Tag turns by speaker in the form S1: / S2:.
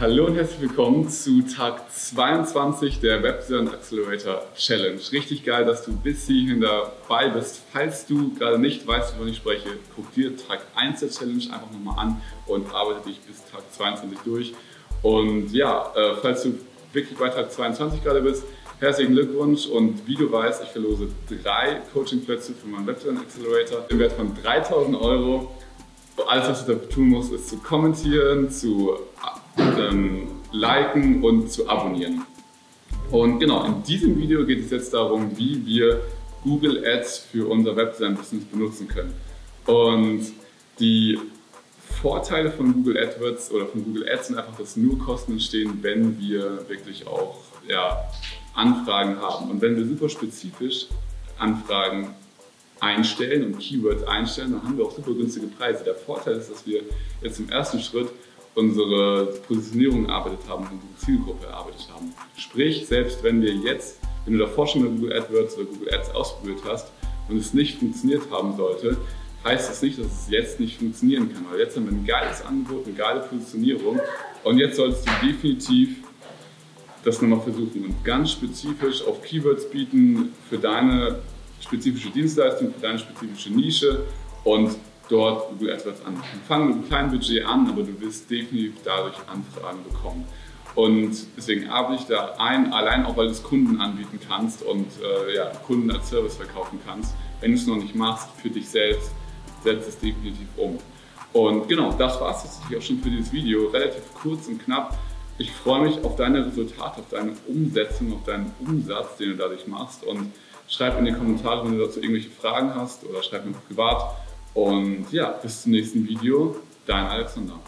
S1: Hallo und herzlich willkommen zu Tag 22 der Webdesign Accelerator Challenge. Richtig geil, dass du bis hierhin dabei bist. Falls du gerade nicht weißt, wovon ich spreche, guck dir Tag 1 der Challenge einfach nochmal an und arbeite dich bis Tag 22 durch. Und ja, äh, falls du wirklich bei Tag 22 gerade bist, herzlichen Glückwunsch und wie du weißt, ich verlose drei Coachingplätze für meinen Webdesign Accelerator im Wert von 3000 Euro. Alles, was du dafür tun musst, ist zu kommentieren, zu ähm, liken und zu abonnieren. Und genau, in diesem Video geht es jetzt darum, wie wir Google Ads für unser Webdesign-Business benutzen können. Und die Vorteile von Google AdWords oder von Google Ads sind einfach, dass nur Kosten entstehen, wenn wir wirklich auch ja, Anfragen haben. Und wenn wir super spezifisch Anfragen einstellen und Keywords einstellen, dann haben wir auch super günstige Preise. Der Vorteil ist, dass wir jetzt im ersten Schritt unsere Positionierung erarbeitet haben, unsere Zielgruppe erarbeitet haben. Sprich, selbst wenn wir jetzt, wenn du davor schon mal Google AdWords oder Google Ads ausprobiert hast und es nicht funktioniert haben sollte, heißt das nicht, dass es jetzt nicht funktionieren kann. Weil jetzt haben wir ein geiles Angebot, eine geile Positionierung und jetzt solltest du definitiv das nochmal versuchen und ganz spezifisch auf Keywords bieten für deine spezifische Dienstleistung, für deine spezifische Nische und dort Google AdWords an. Fang mit einem kleinen Budget an, aber du wirst definitiv dadurch Anfragen bekommen. Und deswegen arbeite ich da ein, allein auch weil du es Kunden anbieten kannst und äh, ja, Kunden als Service verkaufen kannst. Wenn du es noch nicht machst für dich selbst, setz es definitiv um. Und genau, das war es tatsächlich auch schon für dieses Video. Relativ kurz und knapp. Ich freue mich auf deine Resultate, auf deine Umsetzung, auf deinen Umsatz, den du dadurch machst. Und schreib in die Kommentare, wenn du dazu irgendwelche Fragen hast oder schreib mir privat. Und ja, bis zum nächsten Video. Dein Alexander.